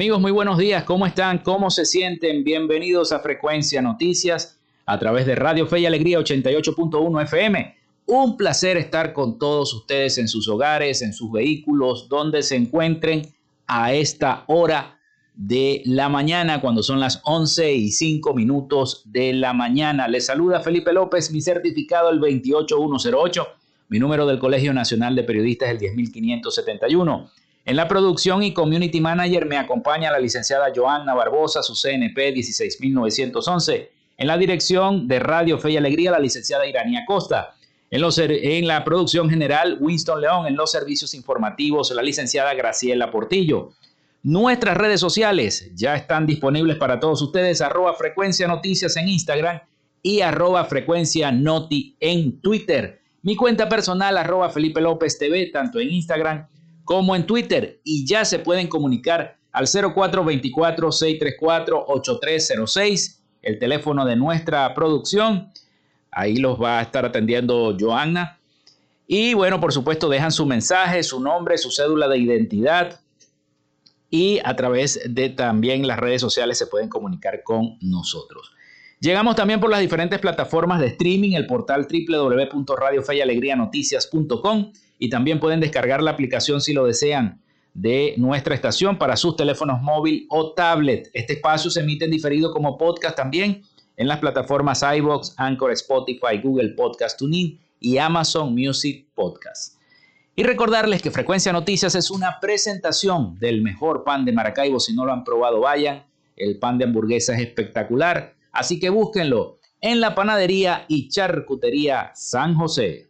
Amigos, muy buenos días. ¿Cómo están? ¿Cómo se sienten? Bienvenidos a Frecuencia Noticias a través de Radio Fe y Alegría 88.1 FM. Un placer estar con todos ustedes en sus hogares, en sus vehículos, donde se encuentren a esta hora de la mañana, cuando son las 11 y 5 minutos de la mañana. Les saluda Felipe López, mi certificado el 28108, mi número del Colegio Nacional de Periodistas el 10571. En la producción y community manager me acompaña la licenciada Joanna Barbosa, su CNP 16911. En la dirección de Radio Fe y Alegría, la licenciada Iranía Costa. En, la producción general, Winston León. En los servicios informativos, la licenciada Graciela Portillo. Nuestras redes sociales ya están disponibles para todos ustedes. Arroba Frecuencia Noticias en Instagram y arroba Frecuencia Noti en Twitter. Mi cuenta personal, arroba Felipe López TV, tanto en Instagram como en Twitter y ya se pueden comunicar al 0424-634-8306, el teléfono de nuestra producción. Ahí los va a estar atendiendo Joanna. Y bueno, por supuesto, dejan su mensaje, su nombre, su cédula de identidad. Y a través de también las redes sociales se pueden comunicar con nosotros. Llegamos también por las diferentes plataformas de streaming, el portal www.radiofeyalegrianoticias.com y también pueden descargar la aplicación si lo desean de nuestra estación para sus teléfonos móvil o tablet. Este espacio se emite en diferido como podcast también en las plataformas iBox, Anchor, Spotify, Google Podcast Tuning y Amazon Music Podcast. Y recordarles que Frecuencia Noticias es una presentación del mejor pan de Maracaibo. Si no lo han probado, vayan. El pan de hamburguesa es espectacular. Así que búsquenlo en la panadería y charcutería San José.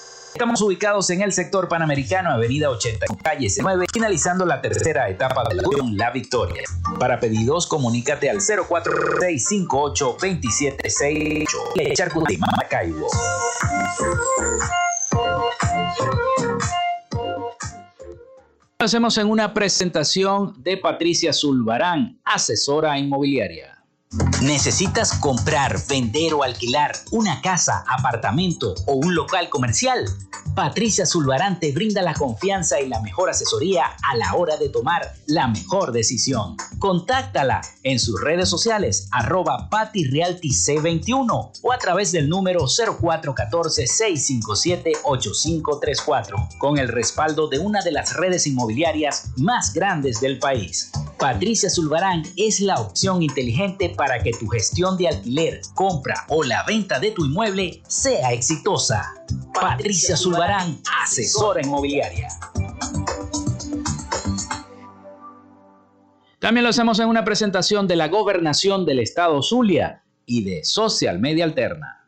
Estamos ubicados en el sector panamericano, avenida 80, calle 9, finalizando la tercera etapa de la La Victoria. Para pedidos, comunícate al 04658-276 de Maracaibo. Hacemos en una presentación de Patricia Zulbarán, asesora inmobiliaria. ¿Necesitas comprar, vender o alquilar una casa, apartamento o un local comercial? Patricia Zulbarán te brinda la confianza y la mejor asesoría a la hora de tomar la mejor decisión. Contáctala en sus redes sociales arroba patirealtyc21 o a través del número 0414-657-8534 con el respaldo de una de las redes inmobiliarias más grandes del país. Patricia Zulbarán es la opción inteligente para que tu gestión de alquiler, compra o la venta de tu inmueble sea exitosa. Patricia Zulbarán, asesora inmobiliaria. También lo hacemos en una presentación de la gobernación del estado Zulia y de Social Media Alterna.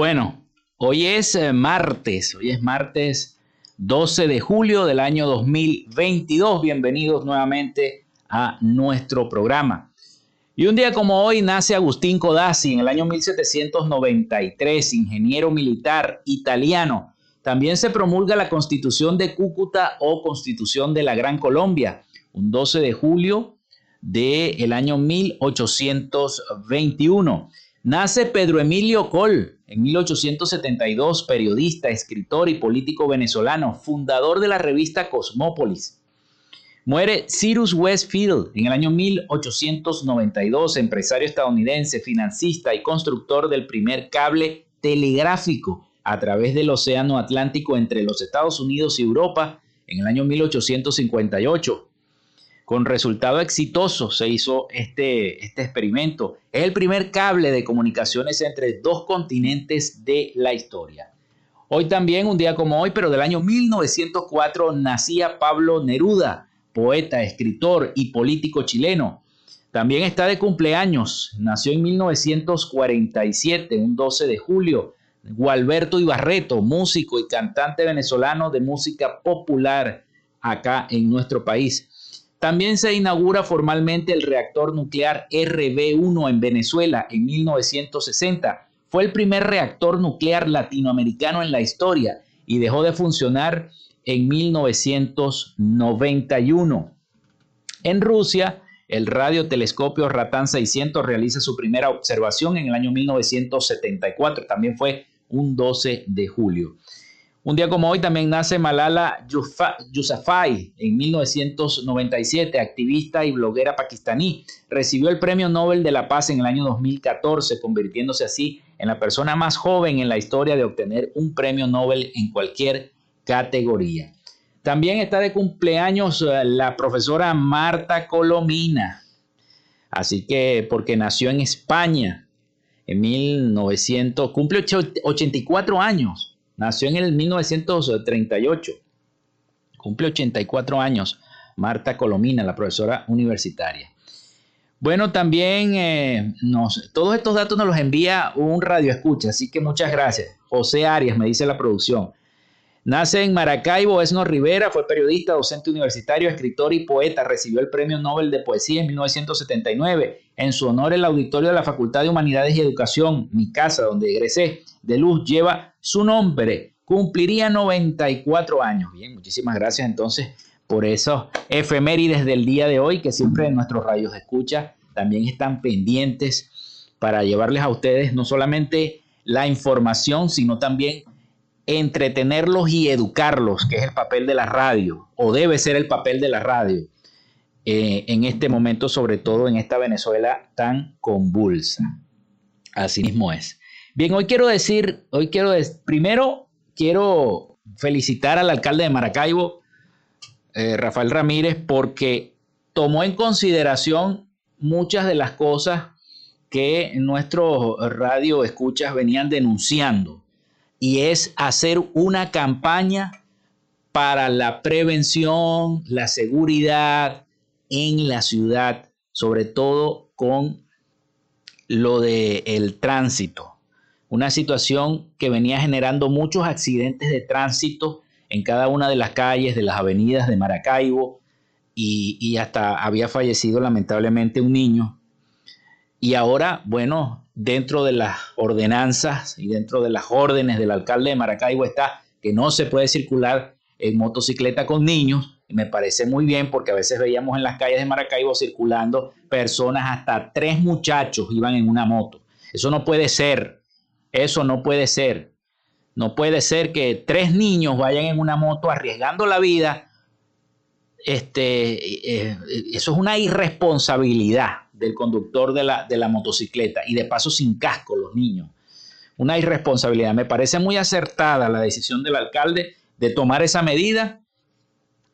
Bueno, hoy es eh, martes, hoy es martes 12 de julio del año 2022. Bienvenidos nuevamente a nuestro programa. Y un día como hoy nace Agustín Codazzi en el año 1793, ingeniero militar italiano. También se promulga la Constitución de Cúcuta o Constitución de la Gran Colombia, un 12 de julio del año 1821. Nace Pedro Emilio Col en 1872, periodista, escritor y político venezolano, fundador de la revista Cosmópolis. Muere Cyrus Westfield en el año 1892, empresario estadounidense, financista y constructor del primer cable telegráfico a través del Océano Atlántico entre los Estados Unidos y Europa en el año 1858. Con resultado exitoso se hizo este, este experimento. Es el primer cable de comunicaciones entre dos continentes de la historia. Hoy también, un día como hoy, pero del año 1904, nacía Pablo Neruda, poeta, escritor y político chileno. También está de cumpleaños, nació en 1947, un 12 de julio, Gualberto Ibarreto, músico y cantante venezolano de música popular acá en nuestro país. También se inaugura formalmente el reactor nuclear RB1 en Venezuela en 1960. Fue el primer reactor nuclear latinoamericano en la historia y dejó de funcionar en 1991. En Rusia, el radiotelescopio Ratan 600 realiza su primera observación en el año 1974. También fue un 12 de julio. Un día como hoy también nace Malala Yousafzai en 1997, activista y bloguera pakistaní. Recibió el Premio Nobel de la Paz en el año 2014, convirtiéndose así en la persona más joven en la historia de obtener un premio Nobel en cualquier categoría. También está de cumpleaños eh, la profesora Marta Colomina. Así que, porque nació en España en 1900, cumple 84 años Nació en el 1938. Cumple 84 años. Marta Colomina, la profesora universitaria. Bueno, también eh, todos estos datos nos los envía un radio escucha, así que muchas gracias. José Arias, me dice la producción. Nace en Maracaibo, Esno Rivera, fue periodista, docente universitario, escritor y poeta. Recibió el Premio Nobel de Poesía en 1979. En su honor, el auditorio de la Facultad de Humanidades y Educación, mi casa, donde egresé, de Luz lleva su nombre. Cumpliría 94 años. Bien, muchísimas gracias entonces por esos efemérides del día de hoy que siempre en nuestros radios de escucha también están pendientes para llevarles a ustedes no solamente la información, sino también entretenerlos y educarlos, que es el papel de la radio, o debe ser el papel de la radio eh, en este momento, sobre todo en esta Venezuela tan convulsa. Así mismo es. Bien, hoy quiero decir, hoy quiero, primero quiero felicitar al alcalde de Maracaibo, eh, Rafael Ramírez, porque tomó en consideración muchas de las cosas que nuestros radio escuchas venían denunciando y es hacer una campaña para la prevención, la seguridad en la ciudad, sobre todo con lo del el tránsito una situación que venía generando muchos accidentes de tránsito en cada una de las calles, de las avenidas de Maracaibo, y, hasta había fallecido lamentablemente un niño. Y ahora, bueno, dentro de las ordenanzas y dentro de las órdenes del alcalde de Maracaibo está que no se puede circular en motocicleta con niños. Y me parece muy bien porque a veces veíamos en las calles de Maracaibo circulando personas, hasta tres muchachos iban en una moto. Eso no puede ser. Eso no puede ser. No puede ser que tres niños vayan en una moto arriesgando la vida. Este, eh, eh, eso es una irresponsabilidad del conductor de la, de la motocicleta y de paso sin casco los niños. Una irresponsabilidad. Me parece muy acertada la decisión del alcalde de tomar esa medida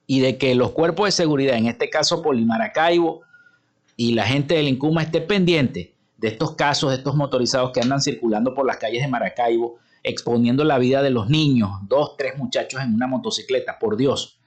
y de que los cuerpos de seguridad, en este caso Polimaracaibo y la gente del Incuma esté pendiente de estos casos, de estos motorizados que andan circulando por las calles de Maracaibo, exponiendo la vida de los niños, dos, tres muchachos en una motocicleta, por Dios.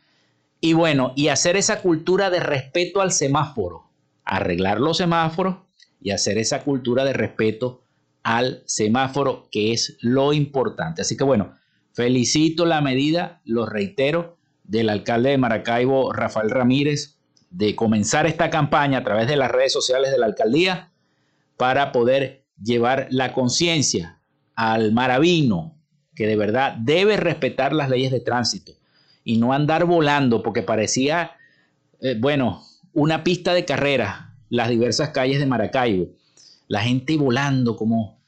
Y bueno, y hacer esa cultura de respeto al semáforo, arreglar los semáforos y hacer esa cultura de respeto al semáforo, que es lo importante. Así que bueno, felicito la medida, lo reitero, del alcalde de Maracaibo, Rafael Ramírez, de comenzar esta campaña a través de las redes sociales de la alcaldía para poder llevar la conciencia al maravino que de verdad debe respetar las leyes de tránsito y no andar volando porque parecía, eh, bueno, una pista de carrera, las diversas calles de Maracaibo. La gente volando como,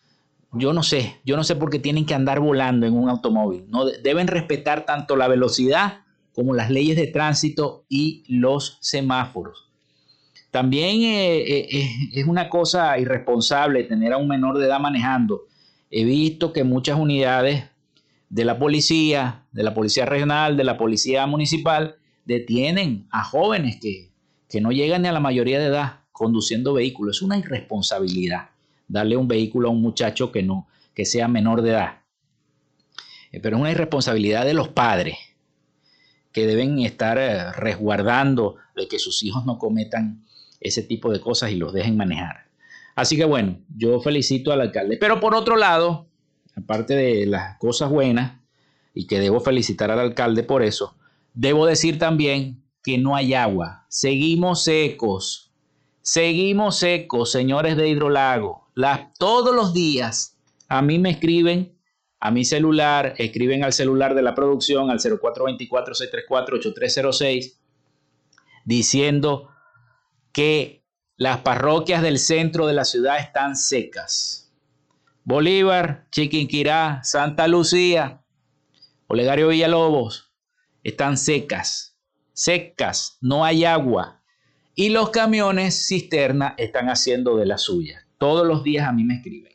yo no sé, yo no sé por qué tienen que andar volando en un automóvil. No, deben respetar tanto la velocidad como las leyes de tránsito y los semáforos. También eh, eh, eh, es una cosa irresponsable tener a un menor de edad manejando. He visto que muchas unidades de la policía, de la policía regional, de la policía municipal, detienen a jóvenes que, que no llegan ni a la mayoría de edad conduciendo vehículos. Es una irresponsabilidad darle un vehículo a un muchacho que no, que sea menor de edad. Pero es una irresponsabilidad de los padres que deben estar resguardando de que sus hijos no cometan ese tipo de cosas y los dejen manejar. Así que bueno, yo felicito al alcalde. Pero por otro lado, aparte de las cosas buenas, y que debo felicitar al alcalde por eso, debo decir también que no hay agua. Seguimos secos. Seguimos secos, señores de Hidrolago. Todos los días a mí me escriben a mi celular, escriben al celular de la producción al 0424-634-8306 diciendo que las parroquias del centro de la ciudad están secas. Bolívar, Chiquinquirá, Santa Lucía, Olegario Villalobos, están secas, secas, no hay agua. Y los camiones cisterna están haciendo de la suya. Todos los días a mí me escriben.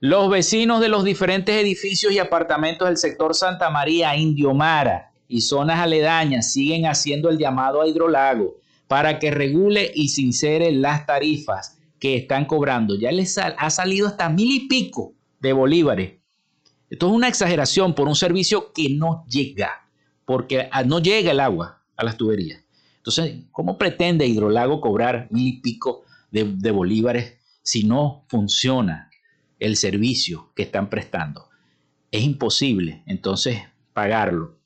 Los vecinos de los diferentes edificios y apartamentos del sector Santa María, Indiomara y zonas aledañas siguen haciendo el llamado a Hidrolago para que regule y sincere las tarifas que están cobrando. Ya les ha salido hasta mil y pico de bolívares. Esto es una exageración por un servicio que no llega, porque no llega el agua a las tuberías. Entonces, ¿cómo pretende Hidrolago cobrar mil y pico de, bolívares si no funciona? el servicio que están prestando. Es imposible entonces pagarlo.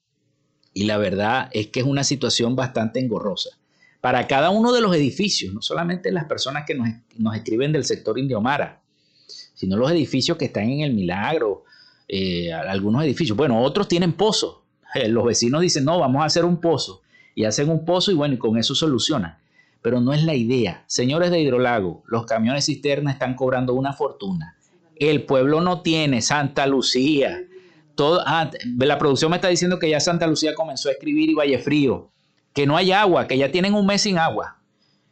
Y la verdad es que es una situación bastante engorrosa. Para cada uno de los edificios, no solamente las personas que nos, escriben del sector Indiomara, sino los edificios que están en el Milagro, eh, algunos edificios. Bueno, otros tienen pozos. los vecinos dicen, no, vamos a hacer un pozo. Y hacen un pozo y bueno, y con eso solucionan. Pero no es la idea. Señores de Hidrolago, los camiones cisterna están cobrando una fortuna el pueblo no tiene Santa Lucía. Todo, ah, la producción me está diciendo que ya Santa Lucía comenzó a escribir y Valle Frío, que no hay agua, que ya tienen un mes sin agua.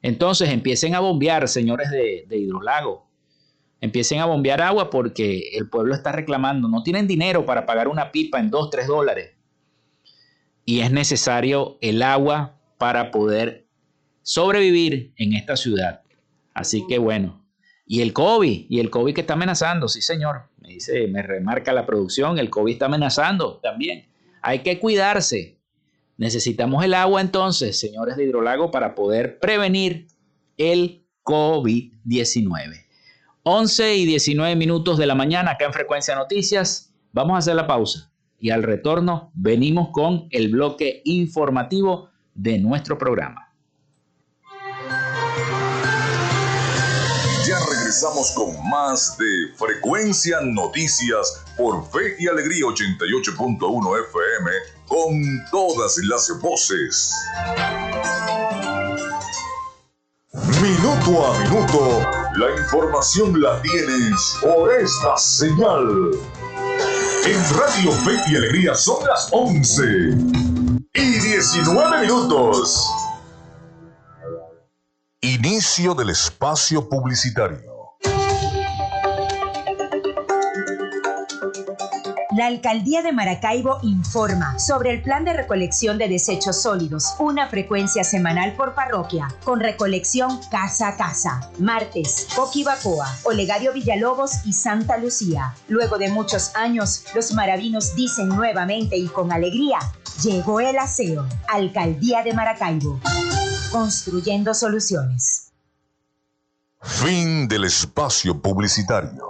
Entonces empiecen a bombear, señores de, Hidrolago. Empiecen a bombear agua porque el pueblo está reclamando. No tienen dinero para pagar una pipa en 2, 3 dólares. Y es necesario el agua para poder sobrevivir en esta ciudad. Así que bueno, y el COVID, y el COVID que está amenazando, sí señor, me dice, me remarca la producción, el COVID está amenazando también. Hay que cuidarse. Necesitamos el agua entonces, señores de Hidrolago, para poder prevenir el COVID-19. 11 y 19 minutos de la mañana acá en Frecuencia Noticias. Vamos a hacer la pausa y al retorno venimos con el bloque informativo de nuestro programa. Regresamos con más de Frecuencia Noticias por Fe y Alegría 88.1 FM con todas las voces. Minuto a minuto, la información la tienes por esta señal. En Radio Fe y Alegría son las 11 y 19 minutos. Inicio del espacio publicitario. La Alcaldía de Maracaibo informa sobre el plan de recolección de desechos sólidos, una frecuencia semanal por parroquia, con recolección casa a casa. Martes, Coquibacoa, Olegario Villalobos y Santa Lucía. Luego de muchos años, los maravinos dicen nuevamente y con alegría, llegó el aseo. Alcaldía de Maracaibo. Construyendo soluciones. Fin del espacio publicitario.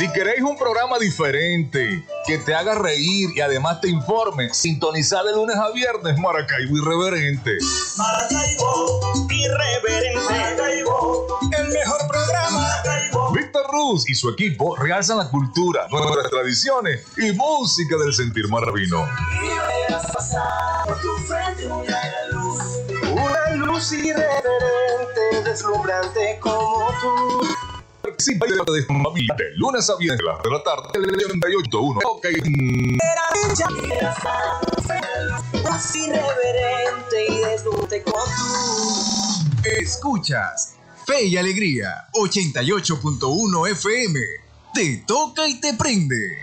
Si queréis un programa diferente, que te haga reír y además te informe, sintonizar de lunes a viernes Maracaibo Irreverente. Maracaibo Irreverente. Maracaibo, el mejor programa. Maracaibo. Víctor Ruz y su equipo realzan la cultura, nuestras tradiciones y música del sentir luz. Una luz irreverente, deslumbrante como tú. Participa de familia de lunes a viernes a las de la tarde, el 88.1. Ok. Más irreverente y tú. Escuchas Fe y Alegría 88.1 FM. Te toca y te prende.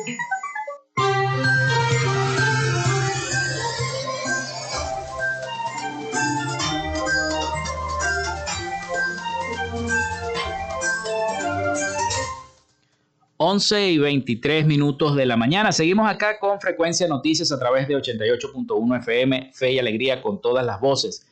Once y 23 minutos de la mañana. Seguimos acá con Frecuencia Noticias a través de 88.1 FM, Fe y Alegría con todas las voces.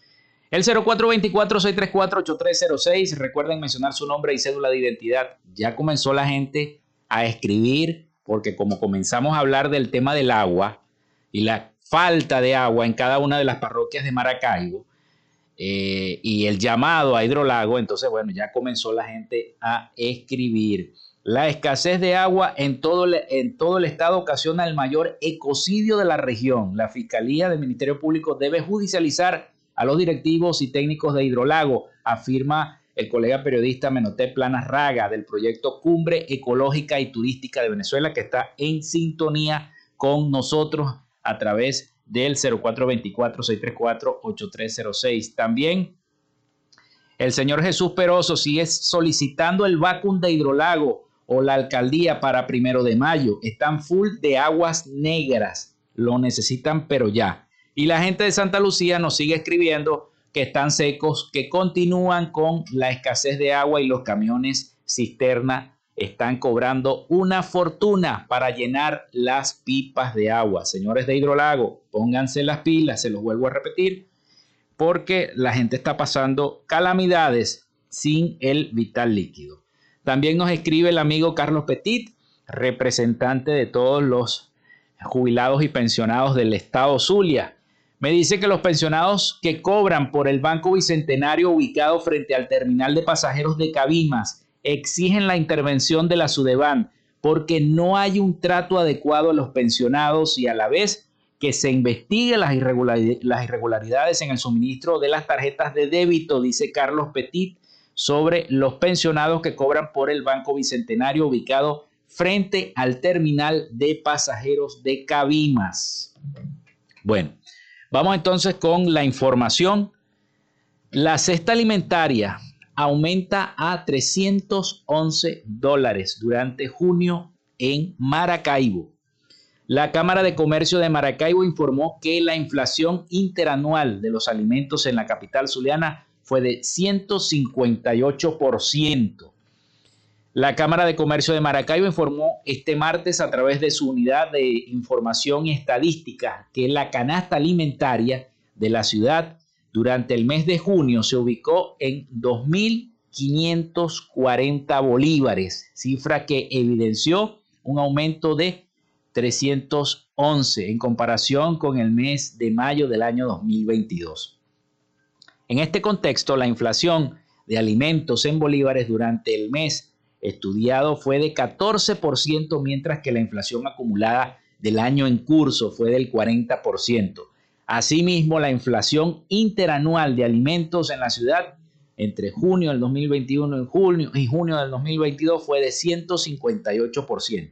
El 0424-634-8306. Recuerden mencionar su nombre y cédula de identidad. Ya comenzó la gente a escribir, porque como comenzamos a hablar del tema del agua y la falta de agua en cada una de las parroquias de Maracaibo eh, y el llamado a hidrolago, entonces, bueno, ya comenzó la gente a escribir. La escasez de agua en todo, el, en todo el estado ocasiona el mayor ecocidio de la región. La Fiscalía del Ministerio Público debe judicializar a los directivos y técnicos de Hidrolago, afirma el colega periodista Menoté Planas Raga del proyecto Cumbre Ecológica y Turística de Venezuela, que está en sintonía con nosotros a través del 0424-634-8306. También el señor Jesús Peroso sigue solicitando el vacun de Hidrolago o la alcaldía para primero de mayo. Están full de aguas negras. Lo necesitan, pero ya. Y la gente de Santa Lucía nos sigue escribiendo que están secos, que continúan con la escasez de agua y los camiones cisterna están cobrando una fortuna para llenar las pipas de agua. Señores de Hidrolago, pónganse las pilas, se los vuelvo a repetir, porque la gente está pasando calamidades sin el vital líquido. También nos escribe el amigo Carlos Petit, representante de todos los jubilados y pensionados del estado Zulia. Me dice que los pensionados que cobran por el Banco Bicentenario ubicado frente al terminal de pasajeros de Cabimas exigen la intervención de la Sudeban porque no hay un trato adecuado a los pensionados y a la vez que se investigue las, irregularidades en el suministro de las tarjetas de débito, dice Carlos Petit, sobre los pensionados que cobran por el Banco Bicentenario ubicado frente al terminal de pasajeros de Cabimas. Bueno, Vamos entonces con la información. La cesta alimentaria aumenta a 311 dólares durante junio en Maracaibo. La Cámara de Comercio de Maracaibo informó que la inflación interanual de los alimentos en la capital zuliana fue de 158%. La Cámara de Comercio de Maracaibo informó este martes a través de su unidad de información y estadística que la canasta alimentaria de la ciudad durante el mes de junio se ubicó en 2.540 bolívares, cifra que evidenció un aumento de 311 en comparación con el mes de mayo del año 2022. En este contexto, la inflación de alimentos en bolívares durante el mes estudiado fue de 14%, mientras que la inflación acumulada del año en curso fue del 40%. Asimismo, la inflación interanual de alimentos en la ciudad entre junio del 2021 y junio, y junio del 2022 fue de 158%.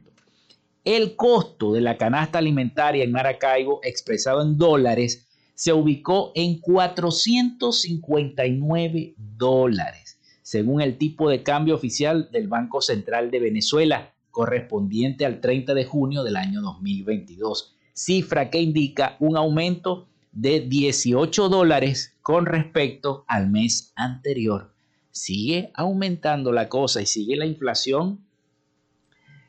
El costo de la canasta alimentaria en Maracaibo, expresado en dólares, se ubicó en 459 dólares según el tipo de cambio oficial del Banco Central de Venezuela, correspondiente al 30 de junio del año 2022, cifra que indica un aumento de 18 dólares con respecto al mes anterior. Sigue aumentando la cosa y sigue la inflación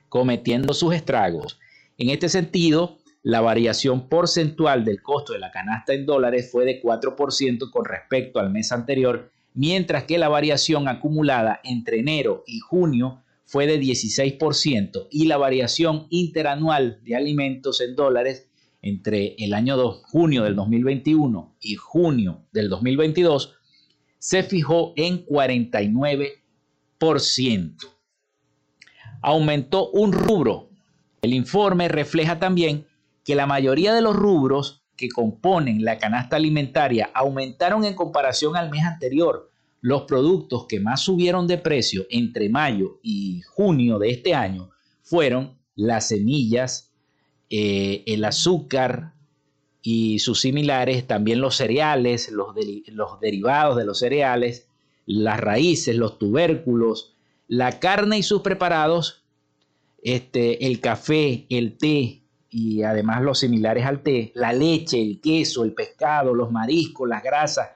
cometiendo sus estragos. En este sentido, la variación porcentual del costo de la canasta en dólares fue de 4% con respecto al mes anterior mientras que la variación acumulada entre enero y junio fue de 16% y la variación interanual de alimentos en dólares entre el año 2, junio del 2021 y junio del 2022 se fijó en 49%. Aumentó un rubro. El informe refleja también que la mayoría de los rubros que componen la canasta alimentaria aumentaron en comparación al mes anterior. Los productos que más subieron de precio entre mayo y junio de este año fueron las semillas, eh, el azúcar y sus similares, también los cereales, los, los derivados de los cereales, las raíces, los tubérculos, la carne y sus preparados, este, el café, el té, y además los similares al té, la leche, el queso, el pescado, los mariscos, las grasas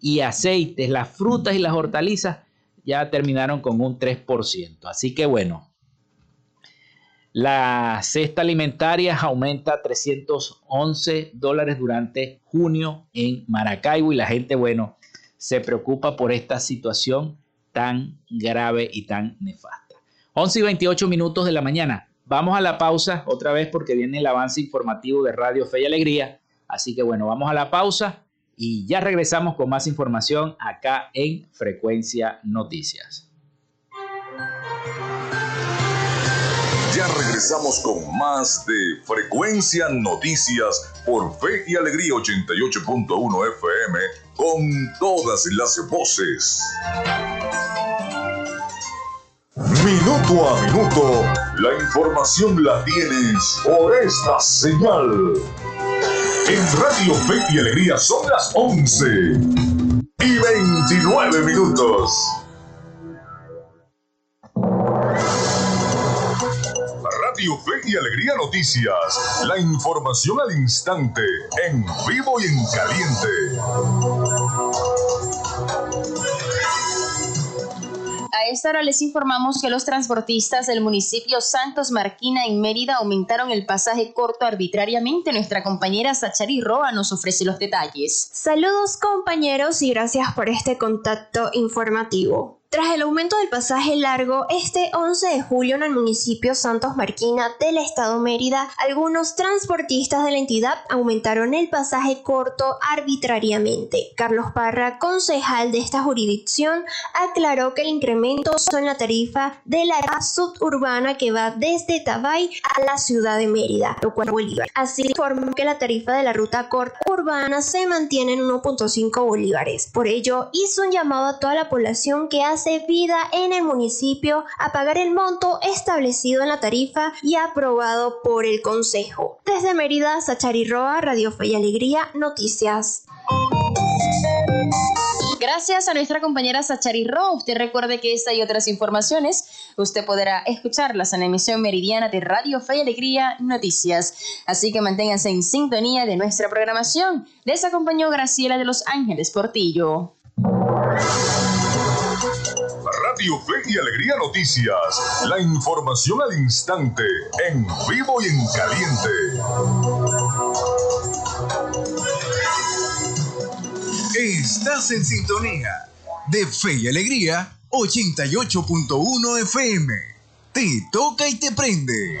y aceites, las frutas y las hortalizas ya terminaron con un 3%. Así que bueno, la cesta alimentaria aumenta 311 dólares durante junio en Maracaibo y la gente, bueno, se preocupa por esta situación tan grave y tan nefasta. 11 y 28 minutos de la mañana. Vamos a la pausa otra vez porque viene el avance informativo de Radio Fe y Alegría. Así que bueno, vamos a la pausa y ya regresamos con más información acá en Frecuencia Noticias. Ya regresamos con más de Frecuencia Noticias por Fe y Alegría 88.1 FM con todas las voces. Minuto a minuto, la información la tienes por esta señal. En Radio Fe y Alegría son las 11 y 29 minutos. Radio Fe y Alegría Noticias. La información al instante, en vivo y en caliente. A esta hora les informamos que los transportistas del municipio Santos Marquina en Mérida aumentaron el pasaje corto arbitrariamente. Nuestra compañera Sachari Roa nos ofrece los detalles. Saludos compañeros y gracias por este contacto informativo. Tras el aumento del pasaje largo, este 11 de julio en el municipio Santos Marquina del estado Mérida, algunos transportistas de la entidad aumentaron el pasaje corto arbitrariamente. Carlos Parra, concejal de esta jurisdicción, aclaró que el incremento son la tarifa de la suburbana que va desde Tabay a la ciudad de Mérida, lo cual Bolívar. Así informó que la tarifa de la ruta corta urbana se mantiene en 1.5 bolívares. Por ello, hizo un llamado a toda la población que hace hace vida en el municipio a pagar el monto establecido en la tarifa y aprobado por el Consejo. Desde Mérida, Sachari Roa, Radio Fe y Alegría, Noticias. Gracias a nuestra compañera Sachari Roa. Usted recuerde que esta y otras informaciones usted podrá escucharlas en la emisión meridiana de Radio Fe y Alegría Noticias. Así que manténganse en sintonía de nuestra programación. Les acompañó Graciela de Los Ángeles Portillo. Radio Fe y Alegría Noticias. La información al instante, en vivo y en caliente. Estás en sintonía de Fe y Alegría 88.1 FM. Te toca y te prende.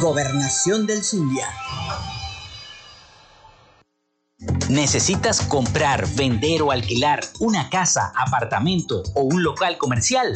Gobernación del Zulia. ¿Necesitas comprar, vender o alquilar una casa, apartamento o un local comercial?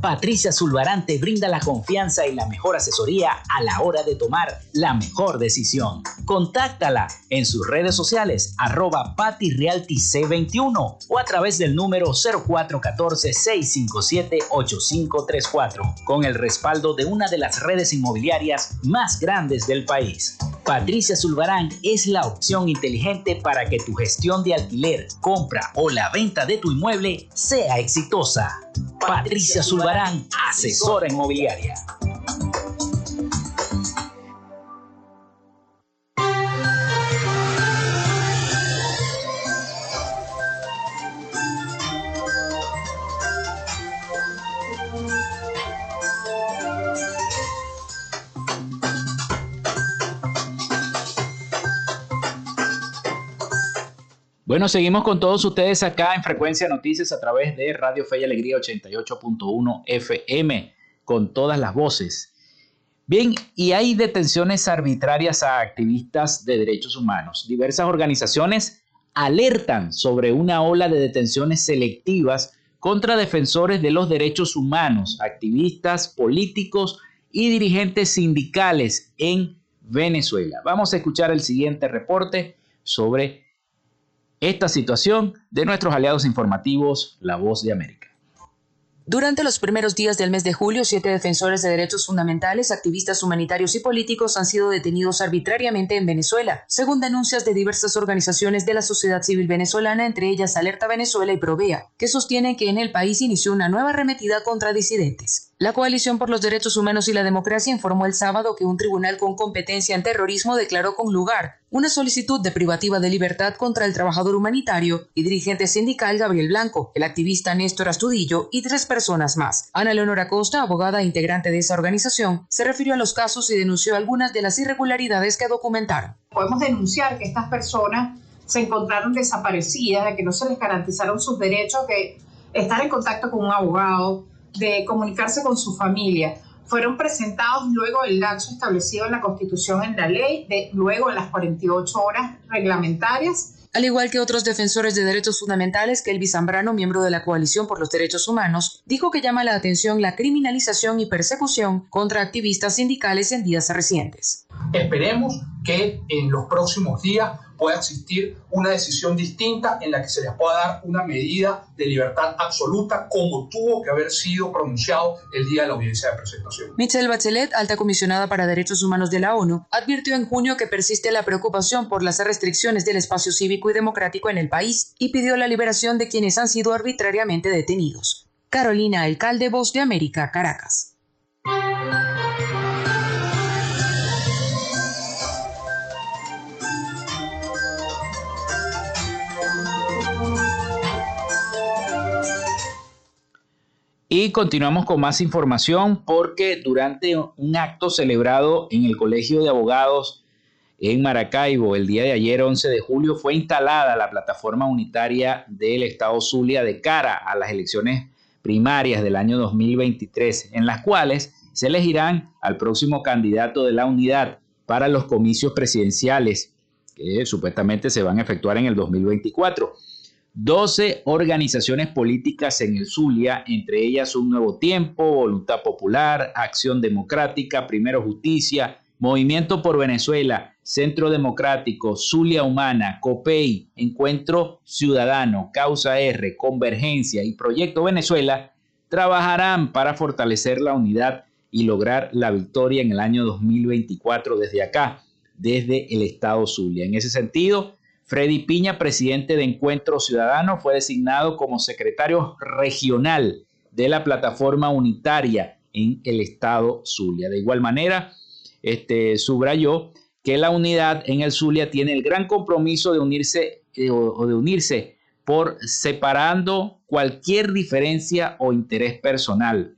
Patricia Zulbarán te brinda la confianza y la mejor asesoría a la hora de tomar la mejor decisión. Contáctala en sus redes sociales arroba patirealtyc21 o a través del número 0414-657-8534 con el respaldo de una de las redes inmobiliarias más grandes del país. Patricia Zulbarán es la opción inteligente para que tu gestión de alquiler, compra o la venta de tu inmueble sea exitosa. Patricia Zulbarán, asesora inmobiliaria. Bueno, seguimos con todos ustedes acá en Frecuencia Noticias a través de Radio Fe y Alegría 88.1 FM, con todas las voces. Bien, y hay detenciones arbitrarias a activistas de derechos humanos. Diversas organizaciones alertan sobre una ola de detenciones selectivas contra defensores de los derechos humanos, activistas políticos y dirigentes sindicales en Venezuela. Vamos a escuchar el siguiente reporte sobre esta situación de nuestros aliados informativos, La Voz de América. Durante los primeros días del mes de julio, siete defensores de derechos fundamentales, activistas humanitarios y políticos han sido detenidos arbitrariamente en Venezuela, según denuncias de diversas organizaciones de la sociedad civil venezolana, entre ellas Alerta Venezuela y Provea, que sostienen que en el país inició una nueva arremetida contra disidentes. La Coalición por los Derechos Humanos y la Democracia informó el sábado que un tribunal con competencia en terrorismo declaró con lugar una solicitud de privativa de libertad contra el trabajador humanitario y dirigente sindical Gabriel Blanco, el activista Néstor Astudillo y tres personas más. Ana Leonora Costa, abogada e integrante de esa organización, se refirió a los casos y denunció algunas de las irregularidades que documentaron. Podemos denunciar que estas personas se encontraron desaparecidas, de que no se les garantizaron sus derechos, que estar en contacto con un abogado, de comunicarse con su familia. Fueron presentados luego del lapso establecido en la Constitución en la ley, de, luego de las 48 horas reglamentarias. Al igual que otros defensores de derechos fundamentales, que Zambrano, miembro de la Coalición por los Derechos Humanos, dijo que llama la atención la criminalización y persecución contra activistas sindicales en días recientes. Esperemos que en los próximos días pueda existir una decisión distinta en la que se les pueda dar una medida de libertad absoluta como tuvo que haber sido pronunciado el día de la audiencia de presentación. Michelle Bachelet, alta comisionada para derechos humanos de la ONU, advirtió en junio que persiste la preocupación por las restricciones del espacio cívico y democrático en el país y pidió la liberación de quienes han sido arbitrariamente detenidos. Carolina Alcalde, Voz de América, Caracas. Y continuamos con más información porque durante un acto celebrado en el Colegio de Abogados en Maracaibo el día de ayer, 11 de julio, fue instalada la plataforma unitaria del Estado Zulia de cara a las elecciones primarias del año 2023, en las cuales se elegirán al próximo candidato de la unidad para los comicios presidenciales que supuestamente se van a efectuar en el 2024. 12 organizaciones políticas en el Zulia, entre ellas Un Nuevo Tiempo, Voluntad Popular, Acción Democrática, Primero Justicia, Movimiento por Venezuela, Centro Democrático, Zulia Humana, COPEI, Encuentro Ciudadano, Causa R, Convergencia y Proyecto Venezuela, trabajarán para fortalecer la unidad y lograr la victoria en el año 2024 desde acá, desde el Estado Zulia. En ese sentido, Freddy Piña, presidente de Encuentro Ciudadano, fue designado como secretario regional de la plataforma unitaria en el estado Zulia. De igual manera, este, subrayó que la unidad en el Zulia tiene el gran compromiso de unirse eh, o de unirse por separando cualquier diferencia o interés personal.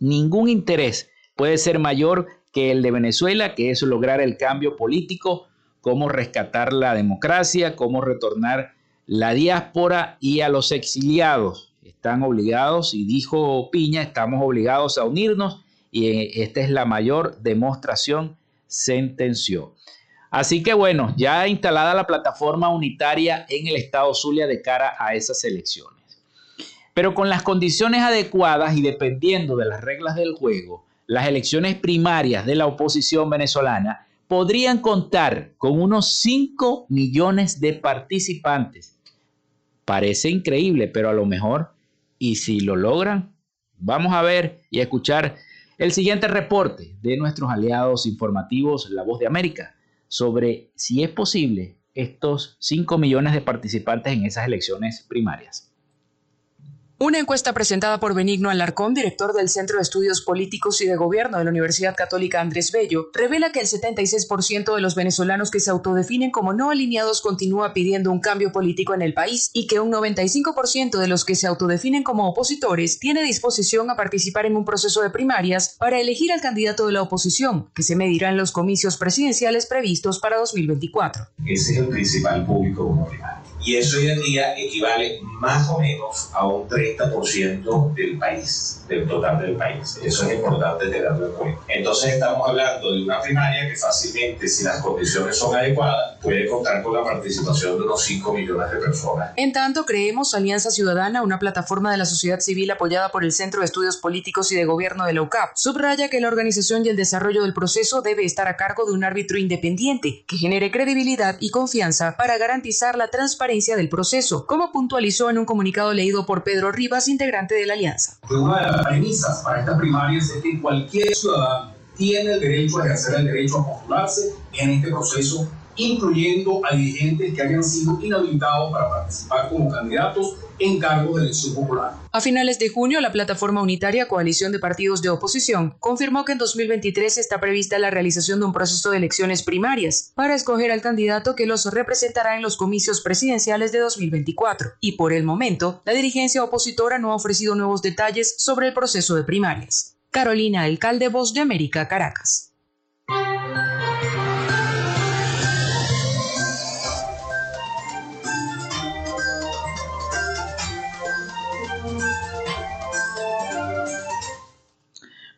Ningún interés puede ser mayor que el de Venezuela, que es lograr el cambio político cómo rescatar la democracia, cómo retornar la diáspora y a los exiliados. Están obligados, y dijo Piña, estamos obligados a unirnos y eh, esta es la mayor demostración, sentenció. Así que bueno, ya instalada la plataforma unitaria en el estado Zulia de cara a esas elecciones. Pero con las condiciones adecuadas y dependiendo de las reglas del juego, las elecciones primarias de la oposición venezolana podrían contar con unos 5 millones de participantes. Parece increíble, pero a lo mejor, y si lo logran, vamos a ver y a escuchar el siguiente reporte de nuestros aliados informativos La Voz de América sobre si es posible estos 5 millones de participantes en esas elecciones primarias. Una encuesta presentada por Benigno Alarcón, director del Centro de Estudios Políticos y de Gobierno de la Universidad Católica Andrés Bello, revela que el 76% de los venezolanos que se autodefinen como no alineados continúa pidiendo un cambio político en el país y que un 95% de los que se autodefinen como opositores tiene disposición a participar en un proceso de primarias para elegir al candidato de la oposición, que se medirá en los comicios presidenciales previstos para 2024. Ese es el principal público y eso hoy en día equivale más o menos a un 30% del país, del total del país. Eso es importante tenerlo en cuenta. Entonces estamos hablando de una primaria que fácilmente, si las condiciones son adecuadas, puede contar con la participación de unos 5 millones de personas. En tanto, creemos Alianza Ciudadana, una plataforma de la sociedad civil apoyada por el Centro de Estudios Políticos y de Gobierno de la UCAP, subraya que la organización y el desarrollo del proceso debe estar a cargo de un árbitro independiente que genere credibilidad y confianza para garantizar la transparencia del proceso, como puntualizó en un comunicado leído por Pedro Rivas, integrante de la Alianza. Una de las premisas para estas primarias es que cualquier ciudadano tiene el derecho a ejercer el derecho a postularse en este proceso incluyendo a dirigentes que hayan sido inhabilitados para participar como candidatos en cargos de elección popular. A finales de junio, la plataforma unitaria Coalición de Partidos de Oposición confirmó que en 2023 está prevista la realización de un proceso de elecciones primarias para escoger al candidato que los representará en los comicios presidenciales de 2024. Y por el momento, la dirigencia opositora no ha ofrecido nuevos detalles sobre el proceso de primarias. Carolina Alcalde, Voz de América, Caracas.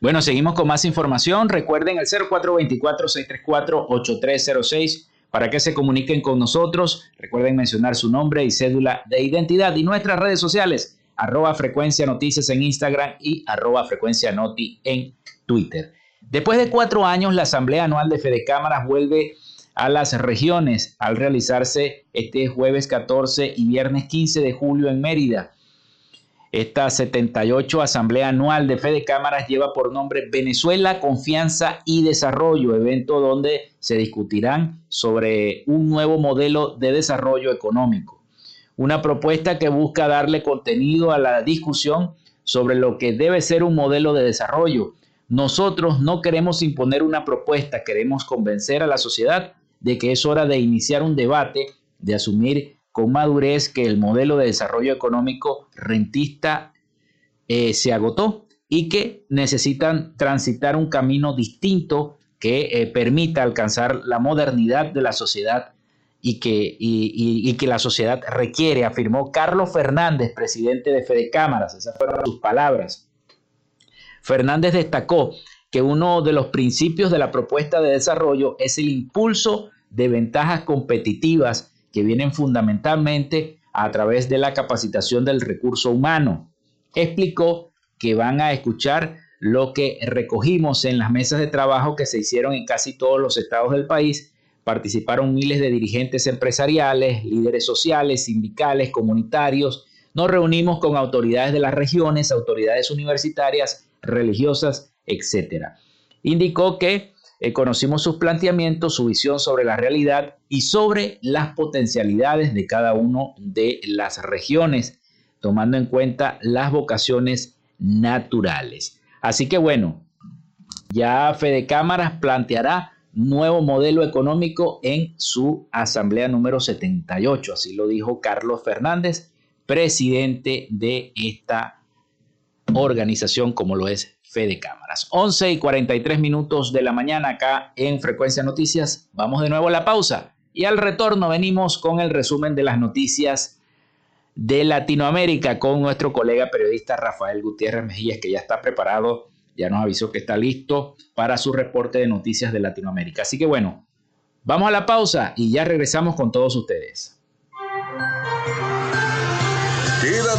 Bueno, seguimos con más información. Recuerden el 0424-634-8306 para que se comuniquen con nosotros. Recuerden mencionar su nombre y cédula de identidad y nuestras redes sociales, arroba frecuencia noticias en Instagram y arroba frecuencia noti en Twitter. Después de cuatro años, la Asamblea Anual de Fede Cámaras vuelve a las regiones al realizarse este jueves 14 y viernes 15 de julio en Mérida. Esta 78 Asamblea Anual de Fede Cámaras lleva por nombre Venezuela, Confianza y Desarrollo, evento donde se discutirán sobre un nuevo modelo de desarrollo económico. Una propuesta que busca darle contenido a la discusión sobre lo que debe ser un modelo de desarrollo. Nosotros no queremos imponer una propuesta, queremos convencer a la sociedad de que es hora de iniciar un debate, de asumir con madurez que el modelo de desarrollo económico rentista eh, se agotó y que necesitan transitar un camino distinto que eh, permita alcanzar la modernidad de la sociedad y que, y, que la sociedad requiere, afirmó Carlos Fernández, presidente de Fede Cámaras. Esas fueron sus palabras. Fernández destacó que uno de los principios de la propuesta de desarrollo es el impulso de ventajas competitivas que vienen fundamentalmente a través de la capacitación del recurso humano. Explicó que van a escuchar lo que recogimos en las mesas de trabajo que se hicieron en casi todos los estados del país. Participaron miles de dirigentes empresariales, líderes sociales, sindicales, comunitarios. Nos reunimos con autoridades de las regiones, autoridades universitarias, religiosas, etc. Indicó que eh, conocimos sus planteamientos, su visión sobre la realidad y sobre las potencialidades de cada una de las regiones, tomando en cuenta las vocaciones naturales. Así que bueno, ya Fede Cámaras planteará nuevo modelo económico en su asamblea número 78, así lo dijo Carlos Fernández, presidente de esta organización como lo es de Cámaras. 11 y 43 minutos de la mañana acá en Frecuencia Noticias. Vamos de nuevo a la pausa y al retorno venimos con el resumen de las noticias de Latinoamérica con nuestro colega periodista Rafael Gutiérrez Mejías que ya está preparado, ya nos avisó que está listo para su reporte de noticias de Latinoamérica. Así que bueno, vamos a la pausa y ya regresamos con todos ustedes.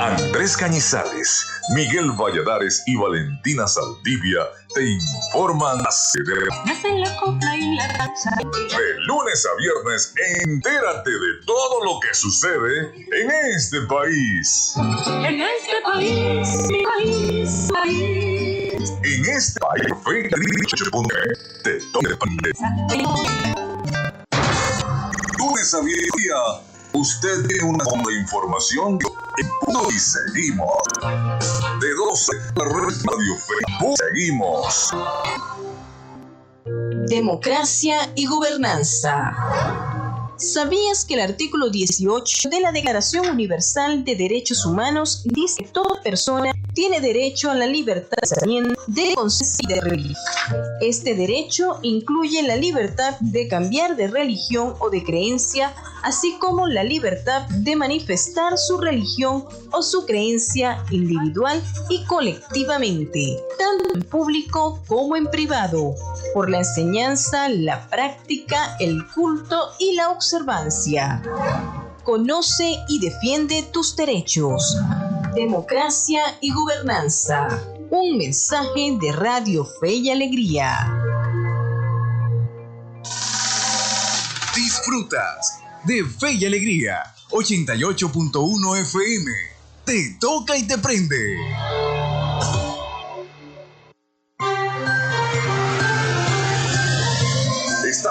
Andrés Cañizales, Miguel Valladares y Valentina Saldivia te informan de lunes a viernes, entérate de todo lo que sucede en este país. En este país, país, país. En este país, te Lunes a viernes Usted tiene una de información y seguimos. De 12 Radio seguimos. Democracia y gobernanza. ¿Sabías que el artículo 18 de la Declaración Universal de Derechos Humanos dice que toda persona tiene derecho a la libertad de pensamiento, conciencia y de religión? Este derecho incluye la libertad de cambiar de religión o de creencia, así como la libertad de manifestar su religión o su creencia individual y colectivamente, tanto en público como en privado, por la enseñanza, la práctica, el culto y la observancia. Conoce y defiende tus derechos. Democracia y gobernanza. Un mensaje de Radio Fe y Alegría. Disfrutas de Fe y Alegría 88.1 FM. Te toca y te prende.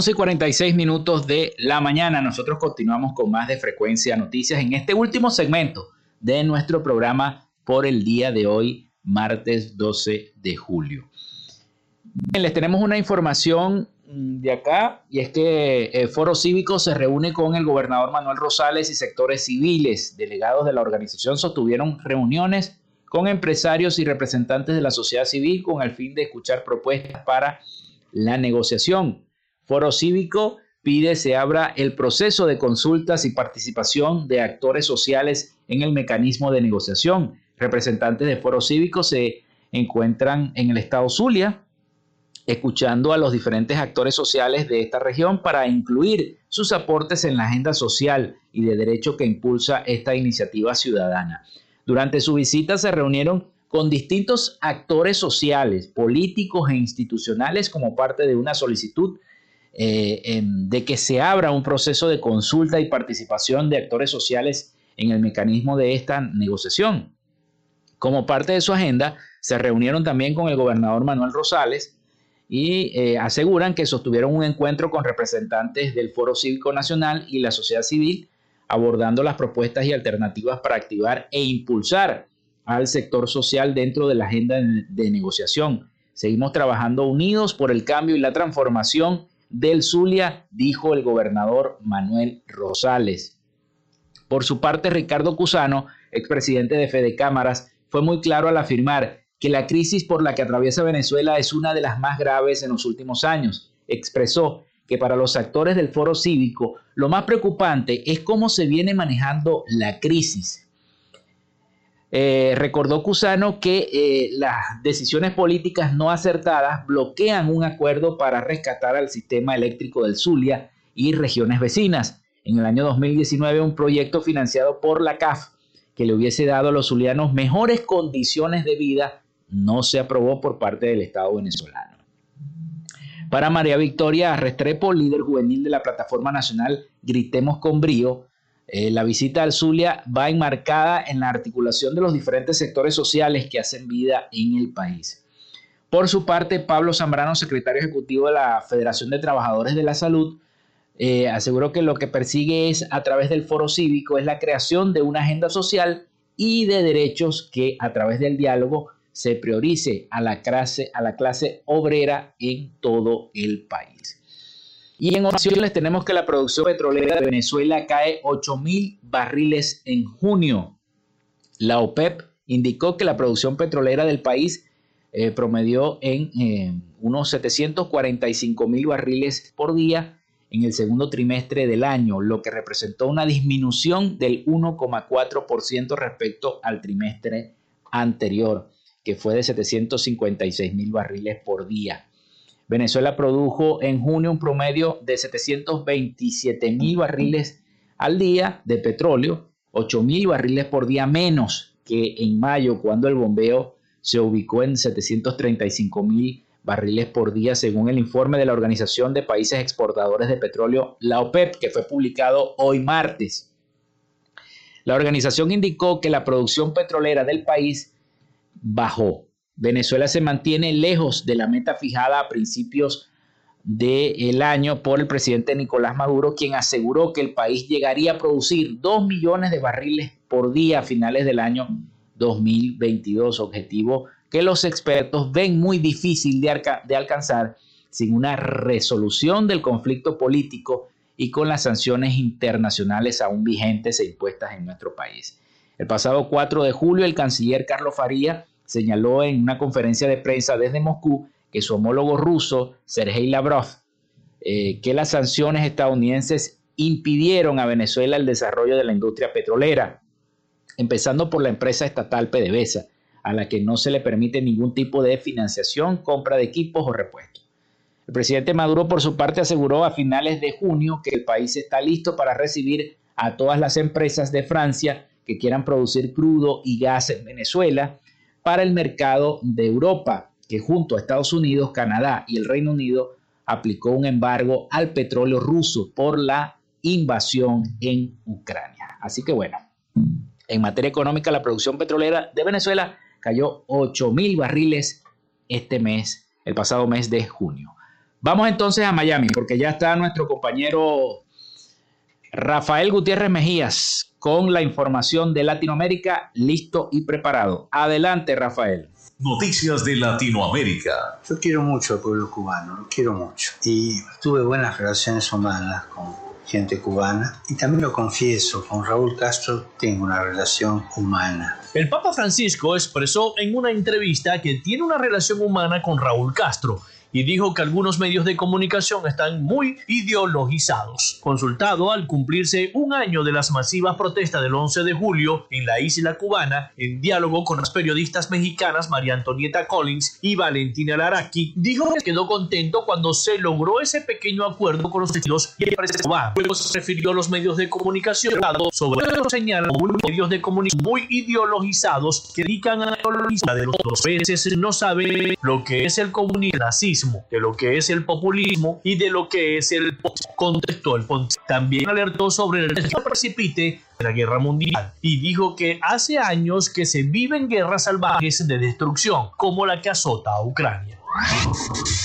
11 y 46 minutos de la mañana. Nosotros continuamos con más de Frecuencia Noticias en este último segmento de nuestro programa por el día de hoy, martes 12 de julio. Les tenemos una información de acá y es que el Foro Cívico se reúne con el gobernador Manuel Rosales y sectores civiles. Delegados de la organización sostuvieron reuniones con empresarios y representantes de la sociedad civil con el fin de escuchar propuestas para la negociación. Foro Cívico pide se abra el proceso de consultas y participación de actores sociales en el mecanismo de negociación. Representantes de Foro Cívico se encuentran en el estado Zulia, escuchando a los diferentes actores sociales de esta región para incluir sus aportes en la agenda social y de derecho que impulsa esta iniciativa ciudadana. Durante su visita se reunieron con distintos actores sociales, políticos e institucionales como parte de una solicitud eh, de que se abra un proceso de consulta y participación de actores sociales en el mecanismo de esta negociación. Como parte de su agenda, se reunieron también con el gobernador Manuel Rosales y eh, aseguran que sostuvieron un encuentro con representantes del Foro Cívico Nacional y la sociedad civil, abordando las propuestas y alternativas para activar e impulsar al sector social dentro de la agenda de negociación. Seguimos trabajando unidos por el cambio y la transformación del Zulia, dijo el gobernador Manuel Rosales. Por su parte, Ricardo Cusano, expresidente de Fede Cámaras, fue muy claro al afirmar que la crisis por la que atraviesa Venezuela es una de las más graves en los últimos años. Expresó que para los actores del foro cívico lo más preocupante es cómo se viene manejando la crisis. Eh, recordó Cusano que eh, las decisiones políticas no acertadas bloquean un acuerdo para rescatar al sistema eléctrico del Zulia y regiones vecinas. En el año 2019, un proyecto financiado por la CAF que le hubiese dado a los zulianos mejores condiciones de vida no se aprobó por parte del Estado venezolano. Para María Victoria Restrepo, líder juvenil de la Plataforma Nacional Gritemos con Brío, eh, la visita al Zulia va enmarcada en la articulación de los diferentes sectores sociales que hacen vida en el país. Por su parte, Pablo Zambrano, secretario ejecutivo de la Federación de Trabajadores de la Salud, eh, aseguró que lo que persigue es, a través del foro cívico, es la creación de una agenda social y de derechos que a través del diálogo se priorice a la clase, a la clase obrera en todo el país. Y en ocasiones tenemos que la producción petrolera de Venezuela cae 8 mil barriles en junio. La OPEP indicó que la producción petrolera del país eh, promedió en eh, unos 745 mil barriles por día en el segundo trimestre del año, lo que representó una disminución del 1,4% respecto al trimestre anterior, que fue de 756 mil barriles por día. Venezuela produjo en junio un promedio de 727 mil barriles al día de petróleo, 8 mil barriles por día menos que en mayo, cuando el bombeo se ubicó en 735 mil barriles por día, según el informe de la Organización de Países Exportadores de Petróleo, la OPEP, que fue publicado hoy martes. La organización indicó que la producción petrolera del país bajó. Venezuela se mantiene lejos de la meta fijada a principios del año por el presidente Nicolás Maduro, quien aseguró que el país llegaría a producir 2 millones de barriles por día a finales del año 2022, objetivo que los expertos ven muy difícil de, de alcanzar sin una resolución del conflicto político y con las sanciones internacionales aún vigentes e impuestas en nuestro país. El pasado 4 de julio, el canciller Carlos Faría señaló en una conferencia de prensa desde Moscú que su homólogo ruso, Sergei Lavrov, eh, que las sanciones estadounidenses impidieron a Venezuela el desarrollo de la industria petrolera, empezando por la empresa estatal PDVSA, a la que no se le permite ningún tipo de financiación, compra de equipos o repuestos. El presidente Maduro, por su parte, aseguró a finales de junio que el país está listo para recibir a todas las empresas de Francia que quieran producir crudo y gas en Venezuela para el mercado de Europa, que junto a Estados Unidos, Canadá y el Reino Unido aplicó un embargo al petróleo ruso por la invasión en Ucrania. Así que bueno, en materia económica, la producción petrolera de Venezuela cayó 8 mil barriles este mes, el pasado mes de junio. Vamos entonces a Miami, porque ya está nuestro compañero Rafael Gutiérrez Mejías con la información de Latinoamérica listo y preparado. Adelante, Rafael. Noticias de Latinoamérica. Yo quiero mucho al pueblo cubano, lo quiero mucho. Y tuve buenas relaciones humanas con gente cubana. Y también lo confieso, con Raúl Castro tengo una relación humana. El Papa Francisco expresó en una entrevista que tiene una relación humana con Raúl Castro y dijo que algunos medios de comunicación están muy ideologizados. Consultado al cumplirse un año de las masivas protestas del 11 de julio en la isla cubana, en diálogo con las periodistas mexicanas María Antonieta Collins y Valentina Laraki, dijo que quedó contento cuando se logró ese pequeño acuerdo con los estilos y el Luego se refirió a los medios de comunicación sobre señala medios de comunicación muy ideologizados que dedican a la de los dos veces no saben lo que es el comunismo de lo que es el populismo y de lo que es el contexto del También alertó sobre el precipite de la guerra mundial y dijo que hace años que se viven guerras salvajes de destrucción, como la que azota a Ucrania.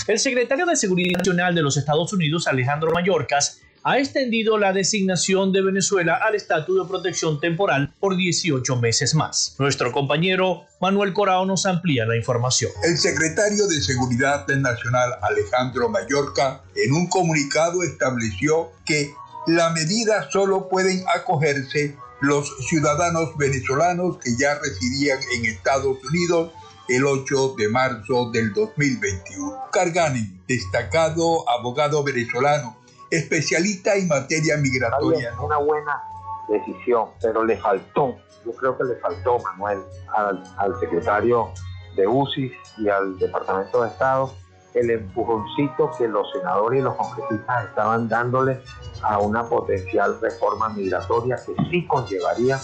El secretario de Seguridad Nacional de los Estados Unidos, Alejandro Mayorkas, ha extendido la designación de Venezuela al estatus de protección temporal por 18 meses más. Nuestro compañero Manuel Corao nos amplía la información. El secretario de Seguridad Nacional Alejandro Mallorca en un comunicado estableció que la medida solo pueden acogerse los ciudadanos venezolanos que ya residían en Estados Unidos el 8 de marzo del 2021. Cargani, destacado abogado venezolano, especialista en materia migratoria. Una buena decisión, pero le faltó, yo creo que le faltó, Manuel, al, secretario de UCI y al Departamento de Estado el empujoncito que los senadores y los congresistas estaban dándole a una potencial reforma migratoria que sí conllevaría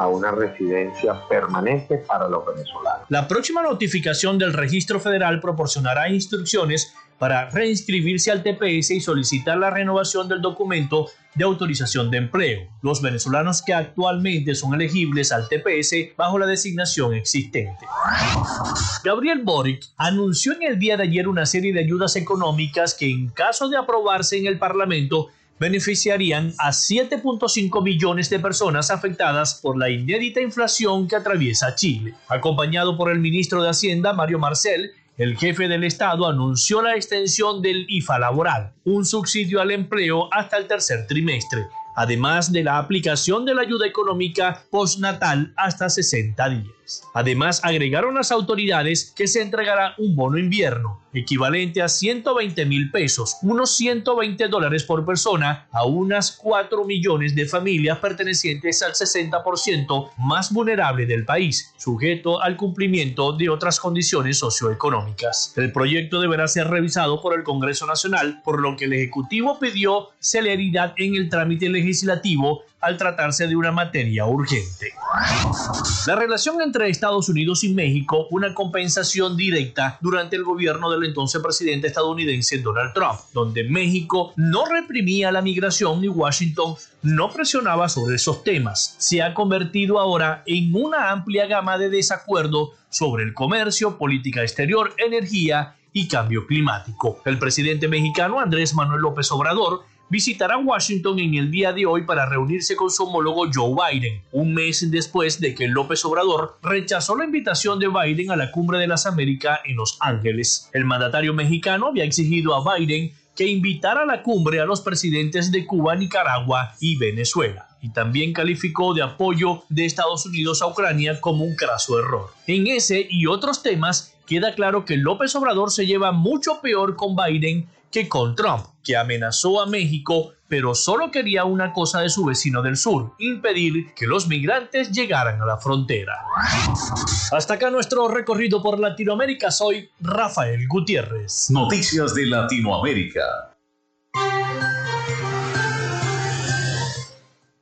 a una residencia permanente para los venezolanos. La próxima notificación del registro federal proporcionará instrucciones para reinscribirse al TPS y solicitar la renovación del documento de autorización de empleo. Los venezolanos que actualmente son elegibles al TPS bajo la designación existente. Gabriel Boric anunció en el día de ayer una serie de ayudas económicas que en caso de aprobarse en el Parlamento beneficiarían a 7.5 millones de personas afectadas por la inédita inflación que atraviesa Chile. Acompañado por el ministro de Hacienda, Mario Marcel, el jefe del Estado anunció la extensión del IFA laboral, un subsidio al empleo hasta el tercer trimestre, además de la aplicación de la ayuda económica postnatal hasta 60 días. Además, agregaron las autoridades que se entregará un bono invierno, equivalente a 120 mil pesos, unos 120 dólares por persona, a unas 4 millones de familias pertenecientes al 60% más vulnerable del país, sujeto al cumplimiento de otras condiciones socioeconómicas. El proyecto deberá ser revisado por el Congreso Nacional, por lo que el Ejecutivo pidió celeridad en el trámite legislativo al tratarse de una materia urgente. La relación entre Estados Unidos y México una compensación directa durante el gobierno del entonces presidente estadounidense Donald Trump, donde México no reprimía la migración y Washington no presionaba sobre esos temas. Se ha convertido ahora en una amplia gama de desacuerdo sobre el comercio, política exterior, energía y cambio climático. El presidente mexicano Andrés Manuel López Obrador visitará Washington en el día de hoy para reunirse con su homólogo Joe Biden, un mes después de que López Obrador rechazó la invitación de Biden a la Cumbre de las Américas en Los Ángeles. El mandatario mexicano había exigido a Biden que invitara a la cumbre a los presidentes de Cuba, Nicaragua y Venezuela y también calificó de apoyo de Estados Unidos a Ucrania como un craso error. En ese y otros temas queda claro que López Obrador se lleva mucho peor con Biden que con Trump, que amenazó a México, pero solo quería una cosa de su vecino del sur, impedir que los migrantes llegaran a la frontera. Hasta acá nuestro recorrido por Latinoamérica. Soy Rafael Gutiérrez. Noticias de Latinoamérica.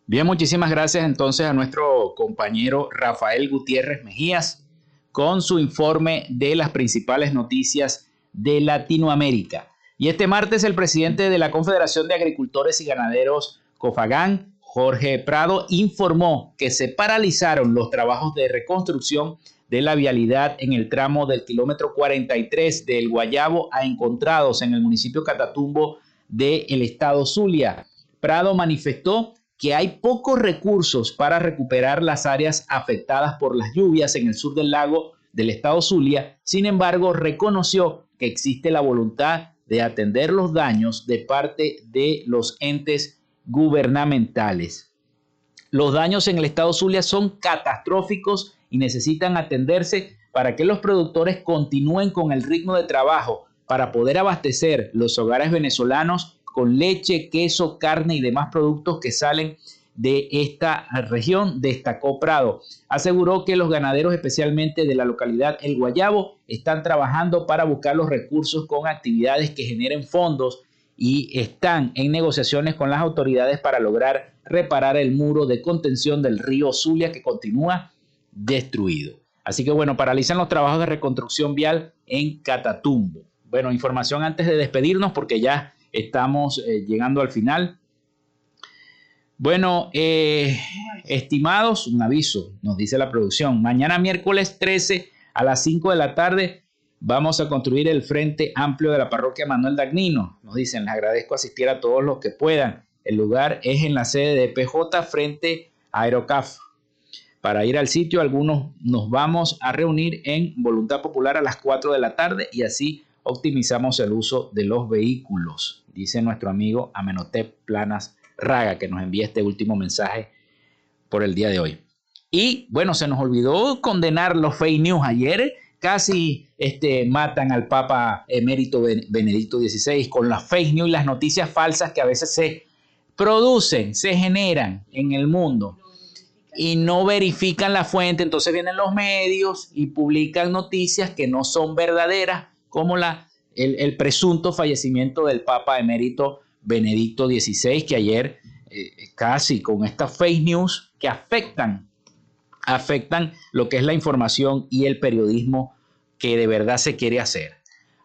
Bien, muchísimas gracias entonces a nuestro compañero Rafael Gutiérrez Mejías con su informe de las principales noticias de Latinoamérica. Y este martes el presidente de la Confederación de Agricultores y Ganaderos, COFAGAN, Jorge Prado, informó que se paralizaron los trabajos de reconstrucción de la vialidad en el tramo del kilómetro 43 del Guayabo a Encontrados en el municipio Catatumbo del estado Zulia. Prado manifestó que hay pocos recursos para recuperar las áreas afectadas por las lluvias en el sur del lago del estado Zulia. Sin embargo, reconoció que existe la voluntad de atender los daños de parte de los entes gubernamentales. Los daños en el estado Zulia son catastróficos y necesitan atenderse para que los productores continúen con el ritmo de trabajo para poder abastecer los hogares venezolanos con leche, queso, carne y demás productos que salen de esta región, destacó Prado. Aseguró que los ganaderos, especialmente de la localidad El Guayabo, están trabajando para buscar los recursos con actividades que generen fondos y están en negociaciones con las autoridades para lograr reparar el muro de contención del río Zulia que continúa destruido. Así que bueno, paralizan los trabajos de reconstrucción vial en Catatumbo. Bueno, información antes de despedirnos porque ya estamos eh, llegando al final. Bueno, eh, estimados, un aviso, nos dice la producción. Mañana miércoles 13 a las 5 de la tarde vamos a construir el Frente Amplio de la Parroquia Manuel Dagnino. Nos dicen, les agradezco asistir a todos los que puedan. El lugar es en la sede de PJ frente a Aerocaf. Para ir al sitio, algunos nos vamos a reunir en Voluntad Popular a las 4 de la tarde y así optimizamos el uso de los vehículos, dice nuestro amigo Amenotep Planas Raga, que nos envía este último mensaje por el día de hoy. Y bueno, se nos olvidó condenar los fake news ayer. Casi este, matan al Papa emérito Benedicto XVI con las fake news y las noticias falsas que a veces se producen, se generan en el mundo y no verifican la fuente. Entonces vienen los medios y publican noticias que no son verdaderas, como la, el, el presunto fallecimiento del Papa emérito Benedicto XVI, que ayer eh, casi con estas fake news que afectan, afectan lo que es la información y el periodismo que de verdad se quiere hacer.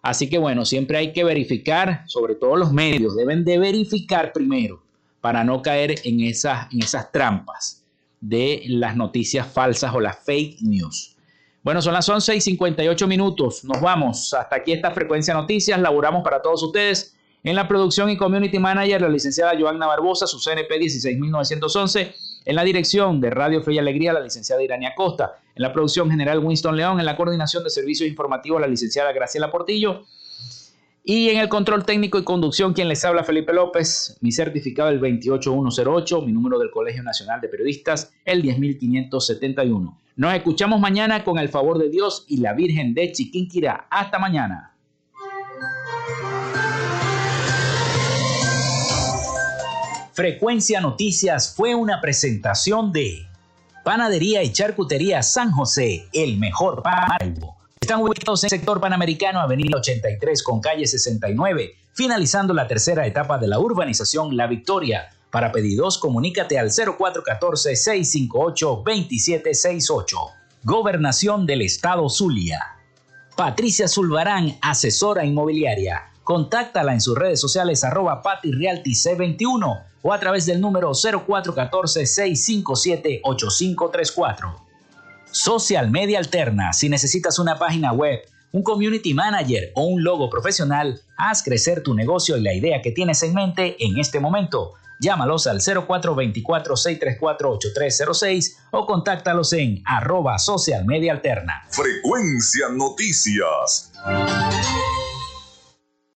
Así que bueno, siempre hay que verificar, sobre todo los medios, deben de verificar primero para no caer en esas, en esas trampas de las noticias falsas o las fake news. Bueno, son las 11 y 58 minutos. Nos vamos. Hasta aquí esta frecuencia noticias. Laboramos para todos ustedes. En la producción y community manager, la licenciada Joanna Barbosa, su CNP 16911. En la dirección de Radio Fe y Alegría, la licenciada Irania Costa. En la producción general, Winston León. En la coordinación de servicios informativos, la licenciada Graciela Portillo. Y en el control técnico y conducción, quien les habla, Felipe López. Mi certificado el 28108, mi número del Colegio Nacional de Periodistas, el 10571. Nos escuchamos mañana con el favor de Dios y la Virgen de Chiquinquirá. Hasta mañana. Frecuencia Noticias fue una presentación de Panadería y Charcutería San José, el mejor pan. Están ubicados en el sector panamericano, avenida 83 con calle 69, finalizando la tercera etapa de la urbanización La Victoria. Para pedidos, comunícate al 0414-658-2768. Gobernación del Estado Zulia. Patricia Zulbarán, asesora inmobiliaria. Contáctala en sus redes sociales arroba patirealtyc21 o a través del número 0414-657-8534. Social Media Alterna. Si necesitas una página web, un community manager o un logo profesional, haz crecer tu negocio y la idea que tienes en mente en este momento. Llámalos al 0424-634-8306 o contáctalos en arroba social media alterna. Frecuencia Noticias.